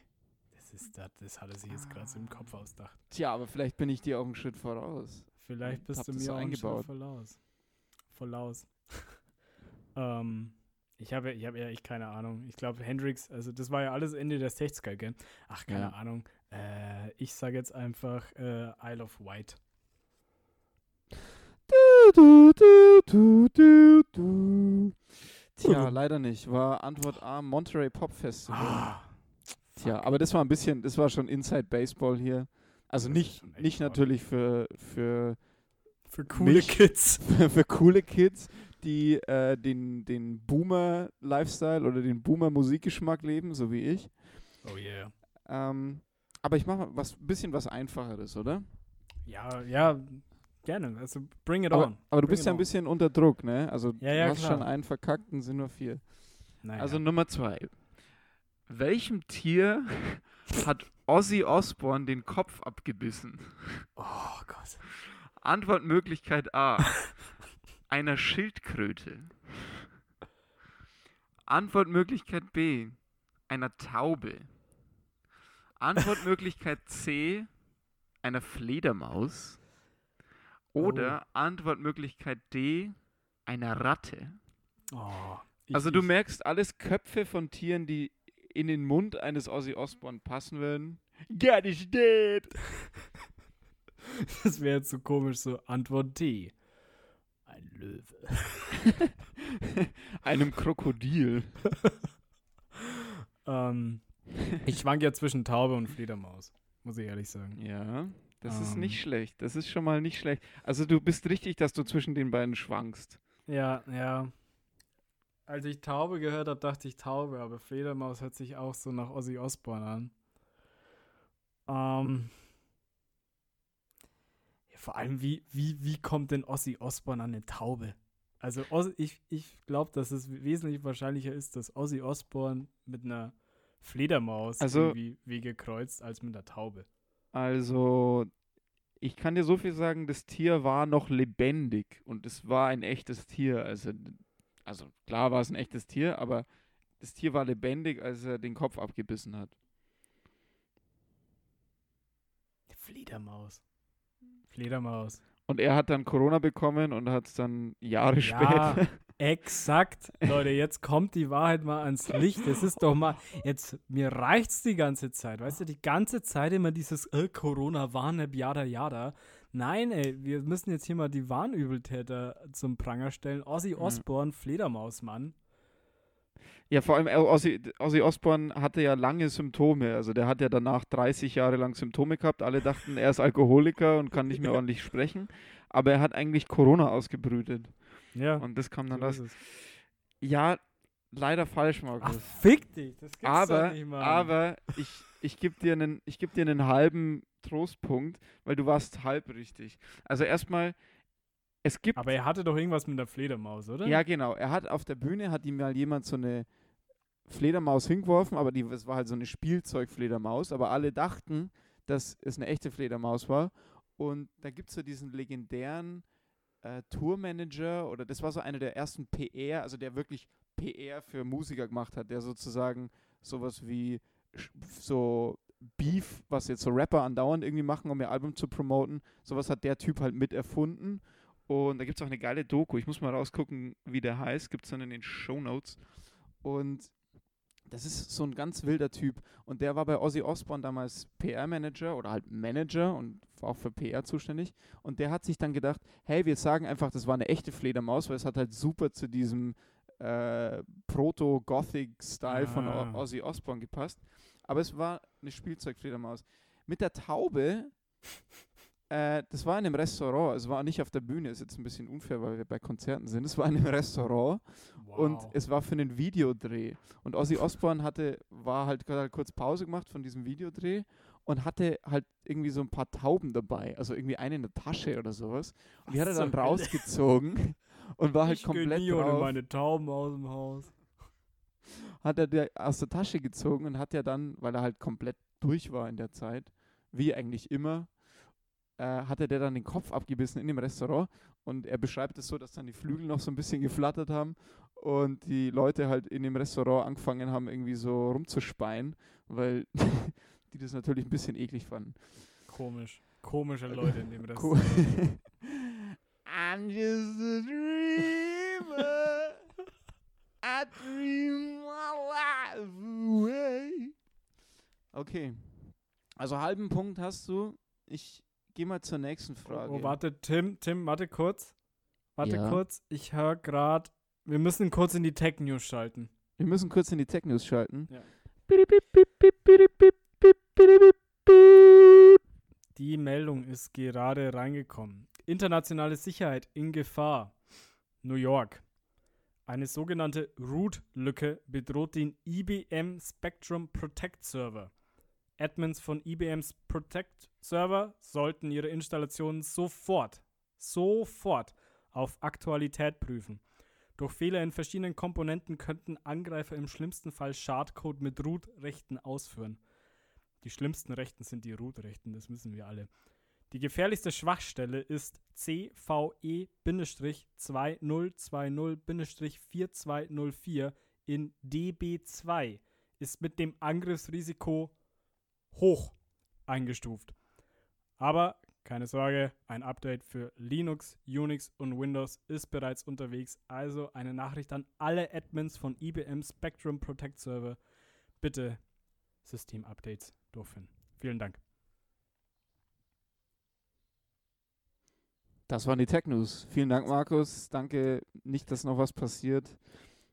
das ist das, das hat er sich jetzt gerade so im Kopf ausgedacht. Tja, aber vielleicht bin ich dir auch einen Schritt voraus. Vielleicht bist du mir auch ein Schritt eingebaut. voraus. Voraus. ähm, ich habe ich hab ja echt keine Ahnung. Ich glaube, Hendrix, also das war ja alles Ende der 60er, gell? Ach, keine Ja. Ahnung. Äh, ich sage jetzt einfach äh, Isle of Wight. Du, du, du, du, du, du. Tja, leider nicht. War Antwort A Monterey Pop Festival. Ah, Tja, aber das war ein bisschen, das war schon Inside Baseball hier. Also nicht, nicht natürlich für, für, für coole Mich- Kids. für, für coole Kids, die äh, den, den Boomer-Lifestyle oder den Boomer-Musikgeschmack leben, so wie ich. Oh yeah. Ähm, aber ich mache mal was bisschen was Einfacheres, oder? Ja, ja, gerne. Also bring it Aber, on. aber du Bring bist ja ein bisschen unter Druck, ne? Also Ja, du ja, hast klar. schon einen verkackt und sind nur vier. Naja. Also Nummer zwei. Welchem Tier hat Ozzy Osbourne den Kopf abgebissen? oh Gott. Antwortmöglichkeit A. Einer Schildkröte. Antwortmöglichkeit B. Einer Taube. Antwortmöglichkeit C. Einer Fledermaus. Oder Antwortmöglichkeit D. Einer Ratte. Oh, ich, Also du ich, merkst alles Köpfe von Tieren, die in den Mund eines Ozzy Osbourne passen würden. God is dead. Das wäre jetzt so komisch, so Antwort D. Ein Löwe. Einem Krokodil. ähm, ich schwank ja zwischen Taube und Fledermaus, muss ich ehrlich sagen. Ja, das ist Ähm. nicht schlecht. Das ist schon mal nicht schlecht. Also du bist richtig, dass du zwischen den beiden schwankst. Ja, ja. Als ich Taube gehört habe, dachte ich Taube, aber Fledermaus hört sich auch so nach Ozzy Osbourne an. Ähm. Ja, vor allem, wie, wie, wie kommt denn Ozzy Osbourne an eine Taube? Also Ozzy, ich, ich glaube, dass es wesentlich wahrscheinlicher ist, dass Ozzy Osbourne mit einer Fledermaus Also- irgendwie Wege kreuzt, als mit einer Taube. Also ich kann dir so viel sagen, das Tier war noch lebendig und es war ein echtes Tier. Also, also klar war es ein echtes Tier, aber das Tier war lebendig, als er den Kopf abgebissen hat. Fledermaus. Fledermaus. Und er hat dann Corona bekommen und hat es dann Jahre Ja, später. Exakt. Leute, jetzt kommt die Wahrheit mal ans Licht. Es ist doch mal, jetzt, mir reicht's die ganze Zeit. Weißt du, die ganze Zeit immer dieses äh, Corona, Warnab, jada, jada. Nein, ey, wir müssen jetzt hier mal die Warnübeltäter zum Pranger stellen. Ozzy Osbourne, Fledermausmann. Ja, vor allem Ozzy, Ozzy Osbourne hatte ja lange Symptome. Also der hat ja danach 30 Jahre lang Symptome gehabt. Alle dachten, er ist Alkoholiker und kann nicht mehr ordentlich sprechen. Aber er hat eigentlich Corona ausgebrütet. Ja, Und das kam so dann ist es. Ja, leider falsch, Ach, Markus. fick dich. Das gibt's doch aber nicht, Mann. aber ich, ich gebe dir, einen- ich geb dir einen halben Trostpunkt, weil du warst halb richtig. Also erstmal, es gibt aber er hatte doch irgendwas mit der Fledermaus, oder? Ja, genau. Er hat auf der Bühne hat ihm mal jemand so eine Fledermaus hingeworfen, aber die, es war halt so eine Spielzeugfledermaus, aber alle dachten, dass es eine echte Fledermaus war. Und da gibt es so diesen legendären äh, Tourmanager oder das war so einer der ersten PR, also der wirklich PR für Musiker gemacht hat, der sozusagen sowas wie so Beef, was jetzt so Rapper andauernd irgendwie machen, um ihr Album zu promoten, sowas hat der Typ halt mit erfunden. Und da gibt es auch eine geile Doku. Ich muss mal rausgucken, wie der heißt. Gibt es dann in den Show Notes. Und das ist so ein ganz wilder Typ. Und der war bei Ozzy Osbourne damals PR-Manager oder halt Manager und auch für PR zuständig. Und der hat sich dann gedacht, hey, wir sagen einfach, das war eine echte Fledermaus, weil es hat halt super zu diesem äh, Proto-Gothic-Style von Ah. O- Ozzy Osbourne gepasst. Aber es war eine Spielzeugfledermaus. Mit der Taube äh, das war in einem Restaurant, es war nicht auf der Bühne, ist jetzt ein bisschen unfair, weil wir bei Konzerten sind. Es war in einem Restaurant wow. und es war für einen Videodreh. Und Ozzy Osbourne hatte, war halt, halt kurz Pause gemacht von diesem Videodreh und hatte halt irgendwie so ein paar Tauben dabei, also irgendwie eine in der Tasche oder sowas. Und die hat er dann rausgezogen und war halt ich komplett nie ohne drauf. meine Tauben aus dem Haus. hat er der aus der Tasche gezogen und hat ja dann, weil er halt komplett durch war in der Zeit, wie eigentlich immer, äh, hatte der dann den Kopf abgebissen in dem Restaurant und er beschreibt es so, dass dann die Flügel noch so ein bisschen geflattert haben und die Leute halt in dem Restaurant angefangen haben, irgendwie so rumzuspeien, weil die das natürlich ein bisschen eklig fanden. Komisch. Komische Leute in dem Restaurant. I'm just a dreamer. I dream my life away. Okay. Also halben Punkt hast du. Ich gehe mal zur nächsten oh, Frage. Oh, oh, warte, Tim, Tim, warte kurz. Warte ja. kurz. Ich höre gerade, wir müssen kurz in die Tech News schalten. Wir müssen kurz in die Tech News schalten. Ja. Bip, bip, bip, die Meldung ist gerade reingekommen. Internationale Sicherheit in Gefahr. New York. Eine sogenannte Root-Lücke bedroht den IBM Spectrum Protect Server. Admins von IBMs Protect Server sollten ihre Installationen sofort sofort auf Aktualität prüfen. Durch Fehler in verschiedenen Komponenten könnten Angreifer im schlimmsten Fall Schadcode mit Root-Rechten ausführen. Die schlimmsten Rechten sind die Root-Rechten, das wissen wir alle. Die gefährlichste Schwachstelle ist E CVE-2020-4204 in DB2, ist mit dem Angriffsrisiko hoch eingestuft. Aber keine Sorge, ein Update für Linux, Unix und Windows ist bereits unterwegs. Also eine Nachricht an alle Admins von IBM Spectrum Protect Server. Bitte System-Updates durchführen. Vielen Dank. Das waren die Tech News. Vielen Dank, Markus. Danke. Nicht, dass noch was passiert.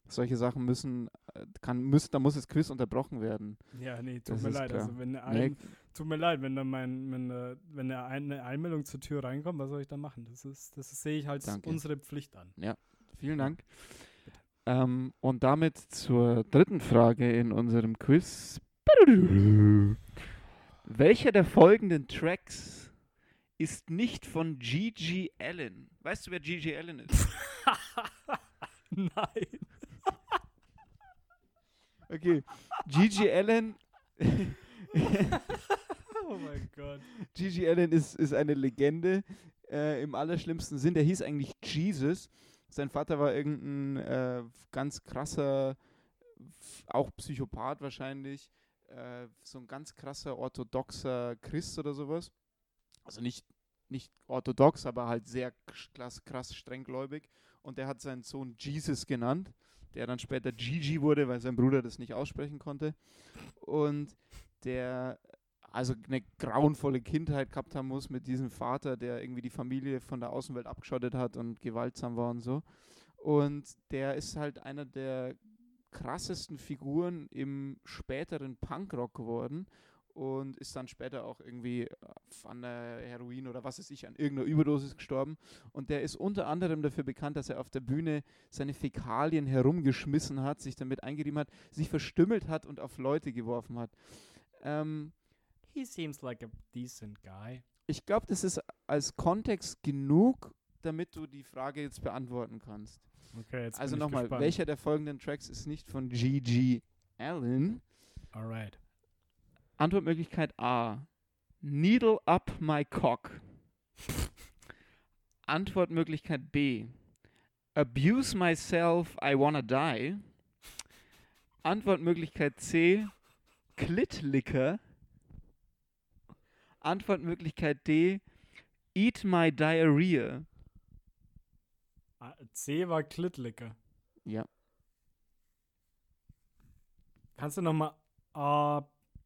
Solche Sachen müssen, äh, kann, müssen, da muss das Quiz unterbrochen werden. Ja, nee, tut Das mir leid. klar. Also wenn eine Nee, ein, tut mir leid, wenn da mein, wenn, wenn eine Einmeldung zur Tür reinkommt, was soll ich da machen? Das ist, das sehe ich als Danke. unsere Pflicht an. vielen Dank. Ähm, und damit zur dritten Frage in unserem Quiz. Welcher der folgenden Tracks ist nicht von Gigi Allen? Weißt du, wer Gigi Allen ist? Nein. Okay. Gigi Allen. Oh mein Gott. Gigi Allen ist, ist eine Legende äh, im allerschlimmsten Sinn. Der hieß eigentlich Jesus. Sein Vater war irgendein äh, ganz krasser, auch Psychopath wahrscheinlich, äh, so ein ganz krasser orthodoxer Christ oder sowas. Also nicht, nicht orthodox, aber halt sehr krass, krass strenggläubig. Und der hat seinen Sohn Jesus genannt, der dann später Gigi wurde, weil sein Bruder das nicht aussprechen konnte. Und der also eine grauenvolle Kindheit gehabt haben muss mit diesem Vater, der irgendwie die Familie von der Außenwelt abgeschottet hat und gewaltsam war und so. Und der ist halt einer der krassesten Figuren im späteren Punkrock geworden und ist dann später auch irgendwie an der Heroin oder was weiß ich, an irgendeiner Überdosis gestorben. Und der ist unter anderem dafür bekannt, dass er auf der Bühne seine Fäkalien herumgeschmissen hat, sich damit eingerieben hat, sich verstümmelt hat und auf Leute geworfen hat. Ähm, He seems like a decent guy. ich glaube, das ist als Kontext genug, damit du die Frage jetzt beantworten kannst. Okay, jetzt also nochmal, welcher der folgenden Tracks ist nicht von G.G. Allen? Alright. Antwortmöglichkeit A. Needle up my cock. Antwortmöglichkeit B. Abuse myself, I wanna die. Antwortmöglichkeit C. Klitlicker. Antwortmöglichkeit D. Eat my diarrhea. Ah, C war Klittlicker. Ja. Kannst du nochmal A,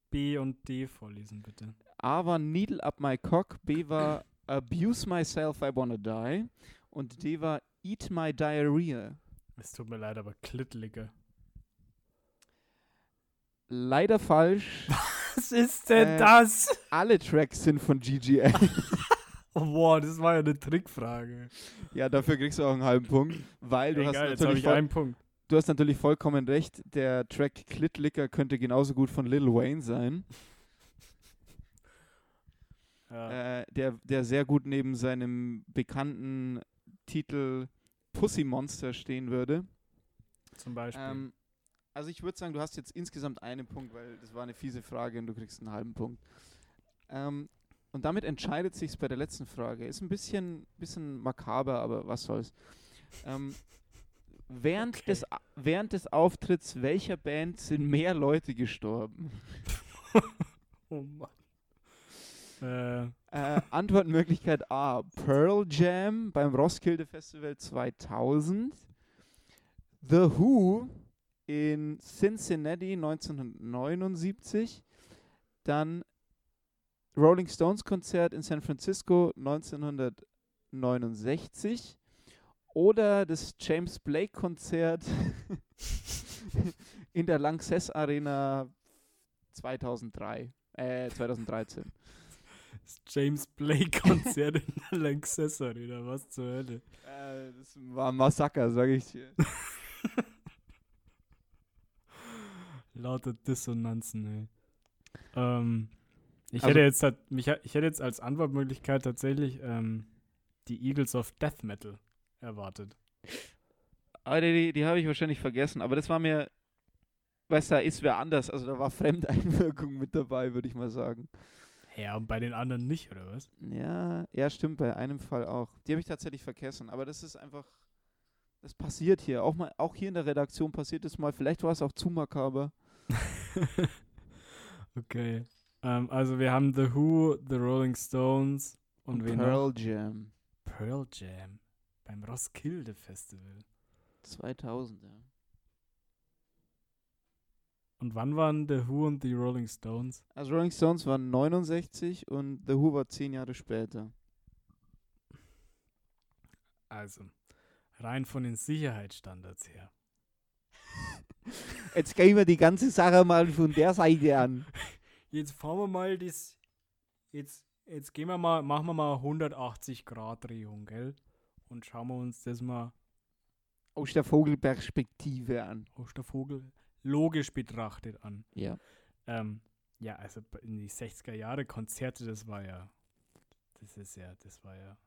B und D vorlesen, bitte? A war Needle up my cock, B war Abuse myself, I wanna die und D war Eat my diarrhea. Es tut mir leid, aber Klittlicker. Leider falsch. Was ist denn Äh, das? Alle Tracks sind von GGL. Oh, boah, das war ja eine Trickfrage. ja, dafür kriegst du auch einen halben Punkt, weil du, Egal, hast, jetzt natürlich ich voll, einen Punkt. du hast natürlich vollkommen recht. Der Track Klitlicker könnte genauso gut von Lil Wayne sein, Ja. äh, der, der sehr gut neben seinem bekannten Titel Pussy Monster stehen würde. zum Beispiel. Ähm, also ich würde sagen, du hast jetzt insgesamt einen Punkt, weil das war eine fiese Frage und du kriegst einen halben Punkt. Ähm, und damit entscheidet sich bei der letzten Frage. Ist ein bisschen, bisschen makaber, aber was soll's. Ähm, während, Okay. des, während des Auftritts welcher Band sind mehr Leute gestorben? oh Mann. Äh, Äh, Antwortmöglichkeit A. Pearl Jam beim Roskilde Festival 2000. The Who in Cincinnati 1979. Dann Rolling Stones Konzert in San Francisco 1969. Oder das James Blake Konzert in der Lanxess Arena 2003. Äh, 2013. das James Blake-Konzert in der Lanxess Arena, was zur Hölle. Äh, das war ein Massaker, sage ich dir. Lauter Dissonanzen, ey. Ähm, ich Also- hätte jetzt halt, mich, ich hätte jetzt als Antwortmöglichkeit tatsächlich ähm, die Eagles of Death Metal erwartet. Aber die, die habe ich wahrscheinlich vergessen. Aber das war mir, weißt du, da ist wer anders. Also da war Fremdeinwirkung mit dabei, würde ich mal sagen. Ja, und bei den anderen nicht, oder was? Ja, ja, stimmt, bei einem Fall auch. Die habe ich tatsächlich vergessen. Aber das ist einfach, das passiert hier. Auch, mal, auch hier in der Redaktion passiert es mal. Vielleicht war es auch zu makaber. okay. Ähm, also wir haben The Who, The Rolling Stones und, wen noch? Pearl Jam. Pearl Jam beim Roskilde Festival. 2000, ja. Und wann waren The Who und The Rolling Stones? Also Rolling Stones waren 69 und The Who war zehn Jahre später. Also, rein von den Sicherheitsstandards her. Jetzt gehen wir die ganze Sache mal von der Seite an. Jetzt fahren wir mal das. Jetzt, jetzt gehen wir mal, machen wir mal 180 Grad Drehung, gell? Und schauen wir uns das mal Aus der Vogelperspektive an. aus der Vogel logisch betrachtet an. Ja. Ähm, ja, also in die 60er Jahre Konzerte, das war ja. Das ist ja, das war ja.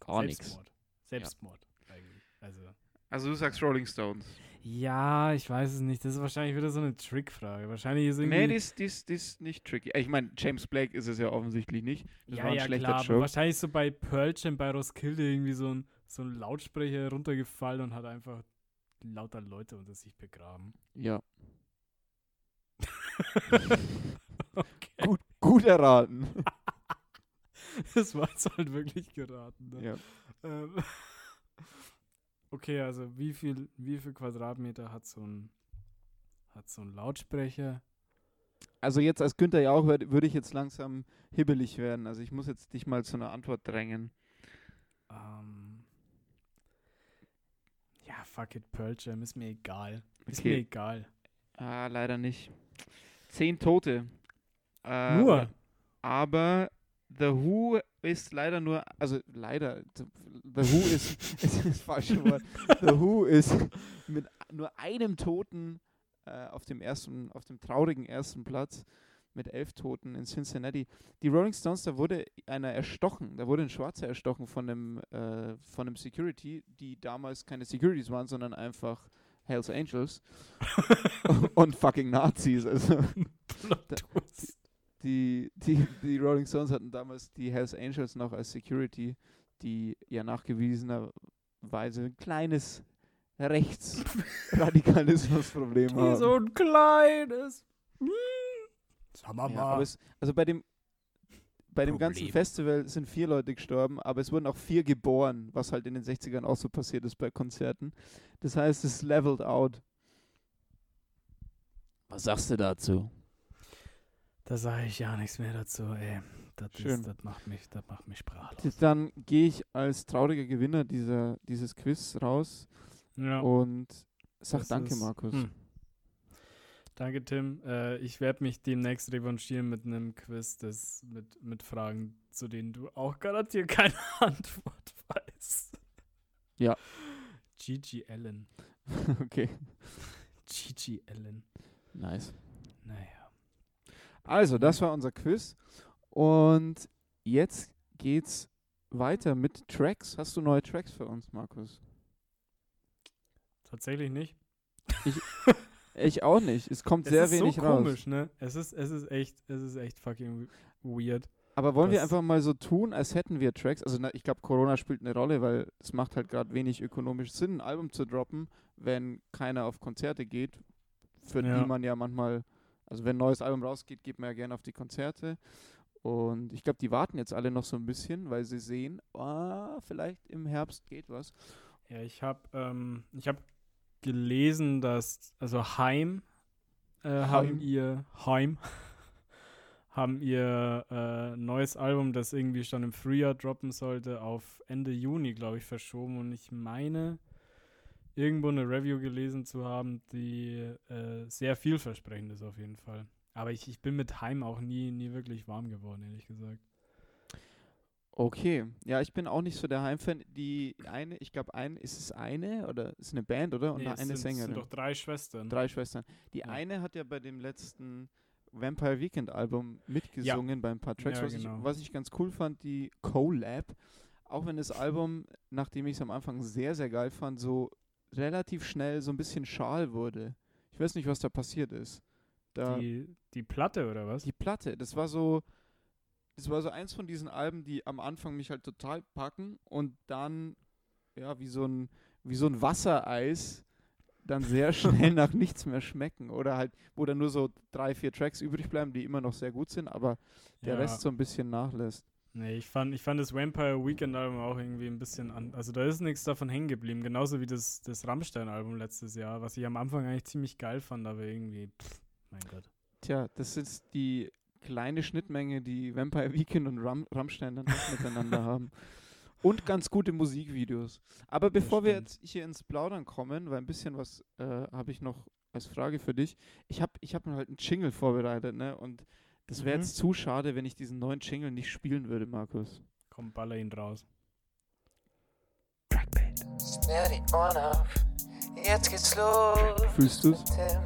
Gar. Selbstmord. Selbstmord, eigentlich. Also. Also du sagst Rolling Stones. Ja, ich weiß es nicht. Das ist wahrscheinlich wieder so eine Trickfrage. Wahrscheinlich ist irgendwie. Nee, die ist, nicht tricky. Ich meine, James Blake ist es ja offensichtlich nicht. Das ja, war ein ja, schlechter klar, Joke. wahrscheinlich so bei Pearl Jam, bei Roskilde irgendwie so ein, so ein Lautsprecher runtergefallen und hat einfach lauter Leute unter sich begraben. Ja. okay. Gut, gut erraten. Das war jetzt halt wirklich geraten. Ne? ja. Ähm, okay, also wie viel, wie viel Quadratmeter hat so ein, hat so ein Lautsprecher? Also jetzt als Günther ja auch würde ich jetzt langsam hibbelig werden. Also ich muss jetzt dich mal zu einer Antwort drängen. Ähm, ja, fuck it, Pearl Jam, ist mir egal. Ist Okay. mir egal. Ah, leider nicht. Zehn Tote. Äh, Nur? Aber The Who ist leider nur, also leider, The Who ist, ist das falsche Wort. The Who ist mit nur einem Toten äh, auf dem ersten, auf dem traurigen ersten Platz mit elf Toten in Cincinnati. Die Rolling Stones, da wurde einer erstochen, da wurde ein Schwarzer erstochen von einem, äh, von einem Security, die damals keine Securities waren, sondern einfach Hells Angels und fucking Nazis. Also Da-. Die, die, die Rolling Stones hatten damals die Hells Angels noch als Security, die ja nachgewiesenerweise ein kleines Rechtsradikalismusproblem haben. so ein kleines. Hm. Sag mal ja, mal. aber es, also bei dem bei dem ganzen. Festival sind vier Leute gestorben, aber es wurden auch vier geboren, was halt in den 60ern auch so passiert ist bei Konzerten. Das heißt, es leveled out. Was sagst du dazu? Da sage ich ja nichts mehr dazu, ey. Das, Schön. ist, das macht mich, das macht mich sprachlos. Dann gehe ich als trauriger Gewinner dieser, dieses Quiz raus Ja. und sag das danke, ist- Markus. hm. Danke, Tim. Äh, ich werde mich demnächst revanchieren mit einem Quiz, das mit, mit Fragen, zu denen du auch garantiert keine Antwort weißt. Ja. Gigi Allen. Okay, Gigi Allen. nice. Naja. Also, das war unser Quiz. Und jetzt geht's weiter mit Tracks. Hast du neue Tracks für uns, Markus? Tatsächlich nicht. Ich auch nicht. Es kommt Es sehr ist wenig so raus. komisch, ne? Es ist, es ist echt, es ist echt fucking weird. Aber wollen wir einfach mal so tun, als hätten wir Tracks? Also, na, ich glaube, Corona spielt eine Rolle, weil es macht halt gerade wenig ökonomisch Sinn, ein Album zu droppen, wenn keiner auf Konzerte geht, für Ja. die man ja manchmal, also wenn ein neues Album rausgeht, geht man ja gerne auf die Konzerte. Und ich glaube, die warten jetzt alle noch so ein bisschen, weil sie sehen, ah, vielleicht im Herbst geht was. Ja, ich habe ähm, ich hab gelesen, dass, also Heim, äh, Heim. haben ihr, Heim, haben ihr äh, neues Album, das irgendwie schon im Frühjahr droppen sollte, auf Ende Juni, glaube ich, verschoben. Und ich meine, irgendwo eine Review gelesen zu haben, die äh, sehr vielversprechend ist auf jeden Fall. Aber ich, ich bin mit Heim auch nie, nie wirklich warm geworden, ehrlich gesagt. Okay, ja, ich bin auch nicht so der Heimfan. Die eine, ich glaube, ein, ist es eine oder ist eine Band, oder? Und Nee, eine sind, es Sängerin. sind doch drei Schwestern. Drei Schwestern. Die Ja. eine hat ja bei dem letzten Vampire Weekend Album mitgesungen bei ein paar Tracks, Ja, was, genau. ich, was ich ganz cool fand, die Collab. auch wenn das Album, nachdem ich es am Anfang sehr, sehr geil fand, so relativ schnell so ein bisschen schal wurde. Ich weiß nicht, was da passiert ist. Da, die, Die, die Platte oder was? Platte, das war so, das war so eins von diesen Alben, die am Anfang mich halt total packen und dann, ja, wie so ein, wie so ein Wassereis dann sehr schnell nach nichts mehr schmecken. Oder halt, wo dann nur so drei, vier Tracks übrig bleiben, die immer noch sehr gut sind, aber der Ja. Rest so ein bisschen nachlässt. Nee, ich fand, ich fand das Vampire Weekend Album auch irgendwie ein bisschen an. Also da ist nichts davon hängen geblieben. Genauso wie das, das Rammstein-Album letztes Jahr, was ich am Anfang eigentlich ziemlich geil fand, aber irgendwie, pff, mein Gott. Tja, das ist die kleine Schnittmenge, die Vampire Weekend und Ram Rammstein dann miteinander haben. Und ganz gute Musikvideos. Aber bevor wir jetzt hier ins Plaudern kommen, weil ein bisschen was äh, habe ich noch als Frage für dich. Ich habe ich hab mir halt einen Jingle vorbereitet, ne? Und das wäre Mhm. jetzt zu schade, wenn ich diesen neuen Jingle nicht spielen würde, Markus. Komm, baller ihn raus. Schnell die Ohren auf, jetzt geht's los. Fühlst du's? Tim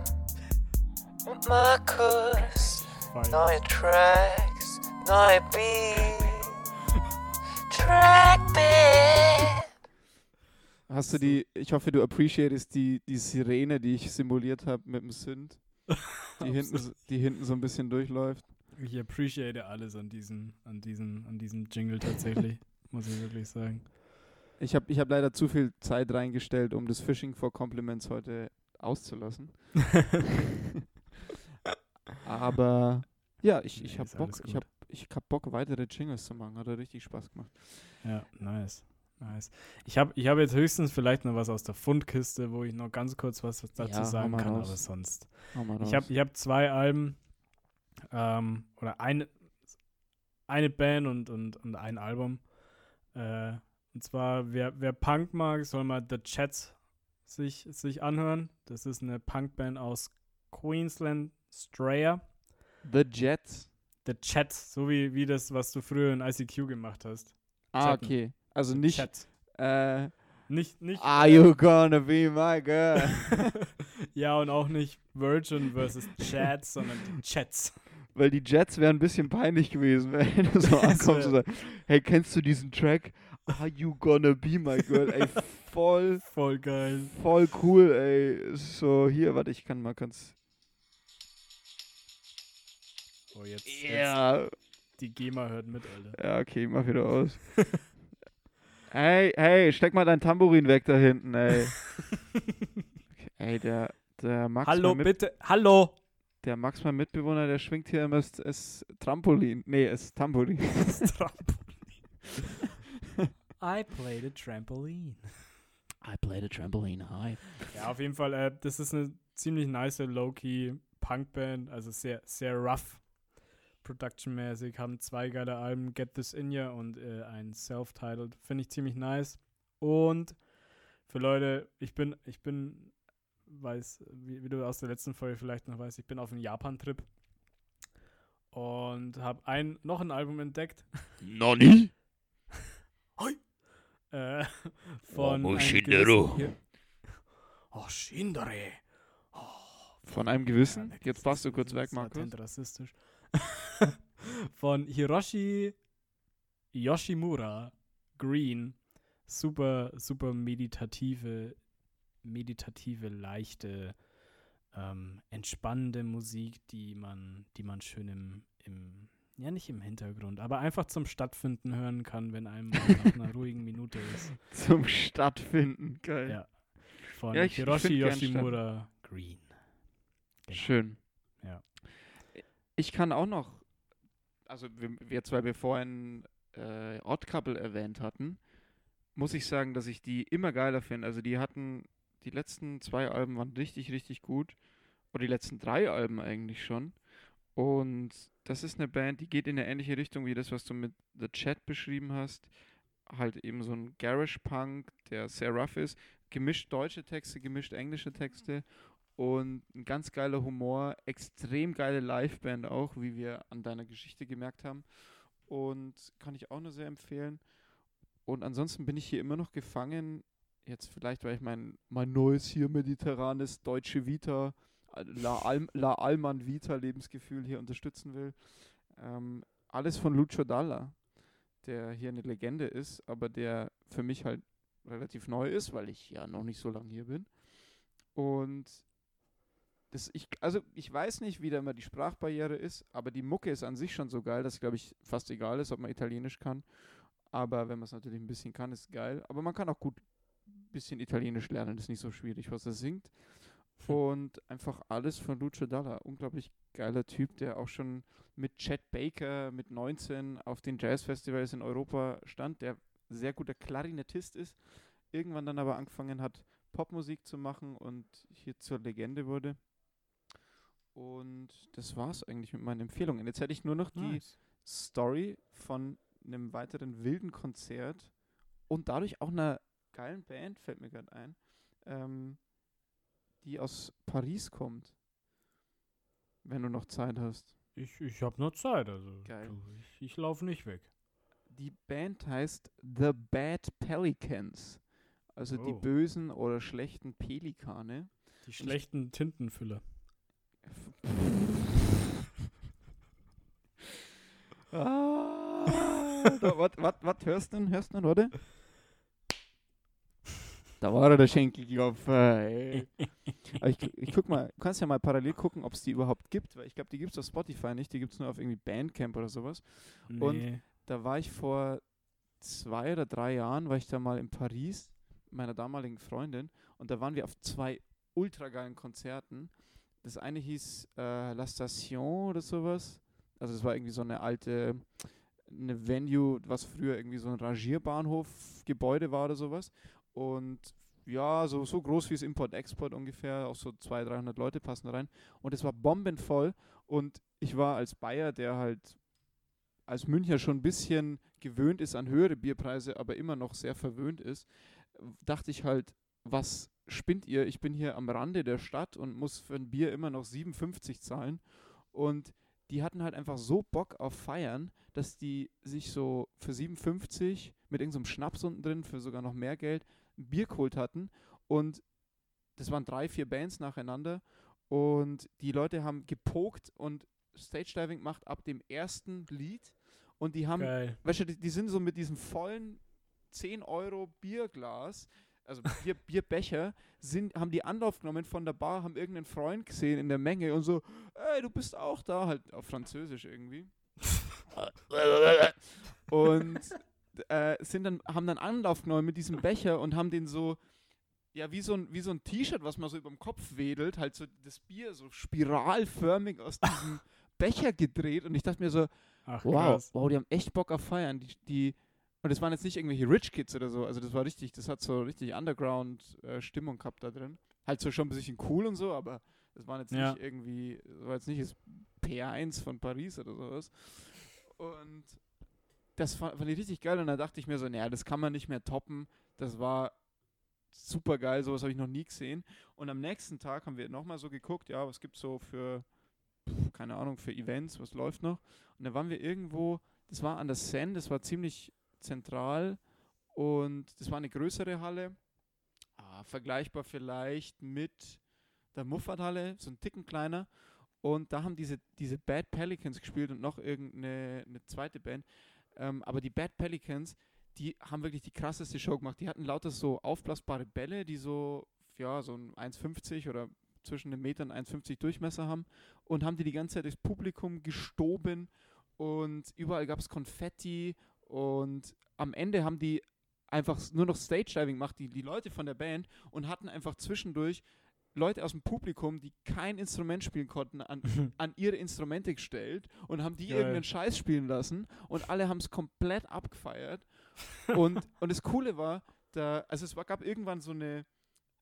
und Markus, Feier. neue Tracks, neue Beat. Trackbeat. Hast du die, ich hoffe, du appreciatest die, die Sirene, die ich simuliert habe mit dem Synth, die hinten, die hinten so ein bisschen durchläuft. Ich appreciate alles an diesem, an diesem, an diesem Jingle tatsächlich, muss ich wirklich sagen. Ich habe ich hab leider zu viel Zeit reingestellt, um das Fishing for Compliments heute auszulassen. Aber ja, ich, ich Nee, habe Bock, ich hab, ich hab Bock, weitere Jingles zu machen. Hat richtig Spaß gemacht. Ja, nice. Nice. Ich habe ich hab jetzt höchstens vielleicht noch was aus der Fundkiste, wo ich noch ganz kurz was dazu Ja, sagen kann, raus. aber sonst. Ich habe ich hab zwei Alben ähm, oder eine, eine Band und, und, und ein Album. Äh, und zwar, wer, wer Punk mag, soll mal The Chats sich, sich anhören. Das ist eine Punkband aus Queensland, Strayer. The Jets. The Chat, so wie, wie das, was du früher in ICQ gemacht hast. Ah, Chatten. okay. Also nicht, Chat. äh, Nicht, nicht. Are you gonna be my girl? ja, und auch nicht Virgin versus Chats, sondern die Chats. Weil die Jets wären ein bisschen peinlich gewesen, wenn du so ankommst und sagst, hey, kennst du diesen Track? Are you gonna be my girl? Ey, voll, Voll geil. voll cool, ey. So, hier, warte, ich kann mal ganz. Oh, jetzt, Ja, die GEMA hört mit, Alter. ja, okay, mach wieder aus. hey, hey, steck mal dein Tambourin weg da hinten, ey. Ey, der, der Max, Hallo, bitte. Hallo. der Max, mein Mitbewohner, der schwingt hier immer das, das Trampolin. Nee, das Tambourin. Das Trampolin. I played a trampoline. I played a trampoline high. Ja, auf jeden Fall, äh, das ist eine ziemlich nice Low-Key Punkband, also sehr, sehr rough Production-mäßig, haben zwei geile Alben, Get This In Ya und äh, ein Self-Titled, finde ich ziemlich nice. Und für Leute, ich bin, ich bin, weiß, wie, wie du aus der letzten Folge vielleicht noch weißt, ich bin auf einem Japan-Trip und habe ein, noch ein Album entdeckt, Nani? äh, von einem Moshindero. gewissen Hi- Oh, Shindere. Von einem gewissen? Ja, Jetzt passt du kurz das weg, ist Markus. rassistisch. Von Hiroshi Yoshimura Green. Super, super meditative, meditative, leichte, ähm, entspannende Musik, die man, die man schön im, im, ja nicht im Hintergrund, aber einfach zum Stattfinden hören kann, wenn einem nach einer ruhigen Minute ist. Zum Stattfinden. Geil. Ja. Von Ja, ich- Hiroshi Yoshimura Green. Genau. Schön. Ja. Ich kann auch noch, also wir, wir zwei, wir vorhin äh, Odd Couple erwähnt hatten, muss ich sagen, dass ich die immer geiler finde. Also die hatten, die letzten zwei Alben waren richtig, richtig gut. Oder die letzten drei Alben eigentlich schon. Und das ist eine Band, die geht in eine ähnliche Richtung wie das, was du mit The Chat beschrieben hast. Halt eben so ein Garage-Punk, der sehr rough ist. Gemischt deutsche Texte, gemischt englische Texte und ein ganz geiler Humor, extrem geile Liveband auch, wie wir an deiner Geschichte gemerkt haben. Und kann ich auch nur sehr empfehlen. Und ansonsten bin ich hier immer noch gefangen. Jetzt vielleicht, weil ich mein, mein neues hier mediterranes deutsche Vita, äh, La, Al La Alman Vita Lebensgefühl hier unterstützen will. Ähm, alles von Lucio Dalla. der hier eine Legende ist, aber der für mich halt relativ neu ist, weil ich ja noch nicht so lange hier bin. Und das ich, also ich weiß nicht, wie da immer die Sprachbarriere ist, aber die Mucke ist an sich schon so geil, dass glaube ich fast egal ist, ob man Italienisch kann. Aber wenn man es natürlich ein bisschen kann, ist geil. Aber man kann auch gut bisschen Italienisch lernen, ist nicht so schwierig, was er singt. Und einfach alles von Lucio Dalla. Unglaublich geiler Typ, der auch schon mit Chet Baker mit 19 auf den Jazzfestivals in Europa stand, der sehr guter Klarinettist ist, irgendwann dann aber angefangen hat, Popmusik zu machen und hier zur Legende wurde. Und das war's eigentlich mit meinen Empfehlungen. Jetzt hätte ich nur noch die Nice. Story von einem weiteren wilden Konzert und dadurch auch einer geilen Band, fällt mir gerade ein, ähm, die aus Paris kommt. Wenn du noch Zeit hast. Ich, ich habe nur Zeit, also Geil. du, ich, ich laufe nicht weg. Die Band heißt The Bad Pelicans. Also die Oh. bösen oder schlechten Pelikane. Die schlechten Tintenfüller. Ah, was, hörst du denn? Hörst du denn, warte? Da war er, der Schenkelklopfer. ey. Ich, ich guck mal, du kannst ja mal parallel gucken, ob es die überhaupt gibt, weil ich glaube, die gibt es auf Spotify nicht, die gibt es nur auf irgendwie Bandcamp oder sowas. Und- Nee. Da war ich vor zwei oder drei Jahren, war ich da mal in Paris mit meiner damaligen Freundin und da waren wir auf zwei ultra geilen Konzerten. Das eine hieß äh, La Station oder sowas. Also es war irgendwie so eine alte, eine Venue, was früher irgendwie so ein Rangierbahnhof-Gebäude war oder sowas. Und ja, so, so groß wie das Import-Export ungefähr, auch so 200, 300 Leute passen da rein. Und es war bombenvoll und ich war als Bayer, der halt als Münchner schon ein bisschen gewöhnt ist an höhere Bierpreise, aber immer noch sehr verwöhnt ist, dachte ich halt, was spinnt ihr? Ich bin hier am Rande der Stadt und muss für ein Bier immer noch 57 zahlen. Und die hatten halt einfach so Bock auf Feiern, dass die sich so für 57 mit irgendeinem Schnaps unten drin, für sogar noch mehr Geld, ein Bier geholt hatten. Und das waren drei, vier Bands nacheinander. Und die Leute haben gepokt und Stage Diving gemacht ab dem ersten Lied. Und die haben Geil. weißt du, die, die sind so mit diesem vollen 10 Euro Bierglas, also Bier, Bierbecher, sind, haben die Anlauf genommen von der Bar, haben irgendeinen Freund gesehen in der Menge und so, ey, du bist auch da, halt auf Französisch irgendwie. und äh, sind dann, haben dann Anlauf genommen mit diesem Becher und haben den so, ja, wie so ein, wie so ein T-Shirt, was man so über dem Kopf wedelt, halt so das Bier so spiralförmig aus diesem Becher gedreht und ich dachte mir so, Ach, Wow, wow, die haben echt Bock auf Feiern. Die, die, und das waren jetzt nicht irgendwelche Rich Kids oder so. Also das war richtig, das hat so richtig Underground-Stimmung gehabt da drin. Halt so schon ein bisschen cool und so, aber das waren jetzt Ja. nicht irgendwie, das war jetzt nicht das P1 von Paris oder sowas. Und das fand, fand ich richtig geil und da dachte ich mir so, naja, das kann man nicht mehr toppen. Das war super geil, sowas habe ich noch nie gesehen. Und am nächsten Tag haben wir nochmal so geguckt, ja, was gibt es so für, keine Ahnung, für Events, was läuft noch. Und da waren wir irgendwo, das war an der Seine, das war ziemlich zentral und das war eine größere Halle, ah, vergleichbar vielleicht mit der Muffathalle, so ein Ticken kleiner. Und da haben diese, diese Bad Pelicans gespielt und noch irgendeine eine zweite Band. Ähm, aber die Bad Pelicans, die haben wirklich die krasseste Show gemacht. Die hatten lauter so aufblasbare Bälle, die so, ja, so ein 1,50 oder zwischen einem Meter und 1,50 Durchmesser haben und haben die die ganze Zeit durchs Publikum gestoben und überall gab es Konfetti und am Ende haben die einfach nur noch Stage Diving gemacht, die, die Leute von der Band und hatten einfach zwischendurch Leute aus dem Publikum, die kein Instrument spielen konnten, an, an ihre Instrumente gestellt und haben die Geil. irgendeinen Scheiß spielen lassen und alle haben es komplett abgefeiert. Und, und das Coole war, da, also es war, gab irgendwann so eine,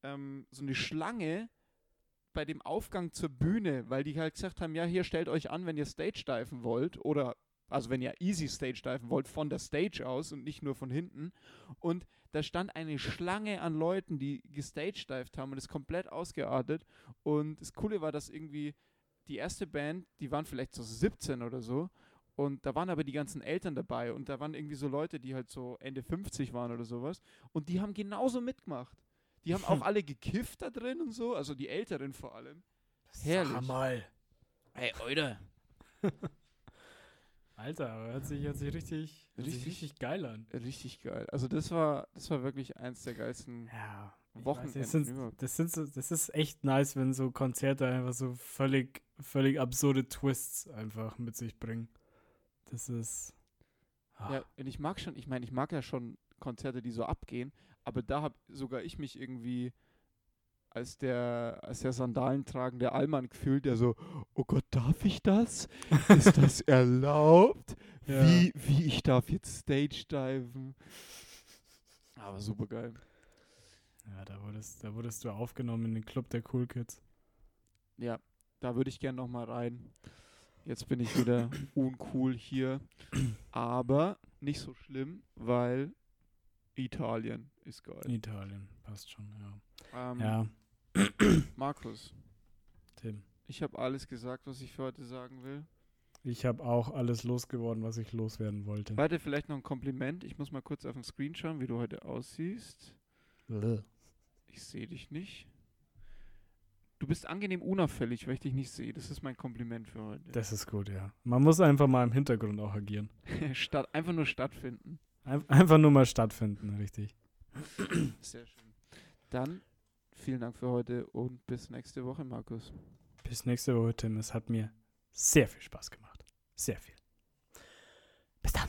ähm, so eine Schlange bei dem Aufgang zur Bühne, weil die halt gesagt haben, ja, hier stellt euch an, wenn ihr Stage diven wollt oder also wenn ihr easy Stage diven wollt, von der Stage aus und nicht nur von hinten. Und da stand eine Schlange an Leuten, die gestaged dived haben und ist komplett ausgeartet. Und das Coole war, dass irgendwie die erste Band, die waren vielleicht so 17 oder so. Und da waren aber die ganzen Eltern dabei und da waren irgendwie so Leute, die halt so Ende 50 waren oder sowas. Und die haben genauso mitgemacht. Die haben auch alle gekifft da drin und so, also die Älteren vor allem. Herrlich. Sag mal. Hey, Alter. Alter, aber hört sich, hört sich richtig, hört sich Richtig- richtig geil an. Richtig geil. Also das war, das war wirklich eins der geilsten Ja. weiß Wochenenden nicht, Das, sind, das, sind so, das ist echt nice, wenn so Konzerte einfach so völlig, völlig absurde Twists einfach mit sich bringen. Das ist. ah, Ja, und ich mag schon, ich meine, ich mag ja schon Konzerte, die so abgehen, aber da habe sogar ich mich irgendwie als der, als der sandalentragende Allmann gefühlt, der so, oh Gott, darf ich das? Ist das erlaubt? Ja. Wie, wie ich darf jetzt Stage diven? Aber super geil. Ja, da wurdest, da wurdest du aufgenommen in den Club der Cool Kids. Ja, da würde ich gern noch mal rein. Jetzt bin ich wieder uncool hier, aber nicht so schlimm, weil Italien ist geil. Italien, passt schon, ja. Ähm, Ja, Markus, Tim. ich habe alles gesagt, was ich für heute sagen will. Ich habe auch alles losgeworden, was ich loswerden wollte. Warte, vielleicht noch ein Kompliment. Ich muss mal kurz auf den Screen schauen, wie du heute aussiehst. Ich sehe dich nicht. Du bist angenehm unauffällig, weil ich dich nicht sehe. Das ist mein Kompliment für heute. Das ist gut, ja. Man muss einfach mal im Hintergrund auch agieren. Statt, einfach nur stattfinden. Ein, einfach nur mal stattfinden, richtig. Sehr schön. Dann vielen Dank für heute und bis nächste Woche, Markus. Bis nächste Woche, Tim. Es hat mir sehr viel Spaß gemacht. Sehr viel. Bis dann.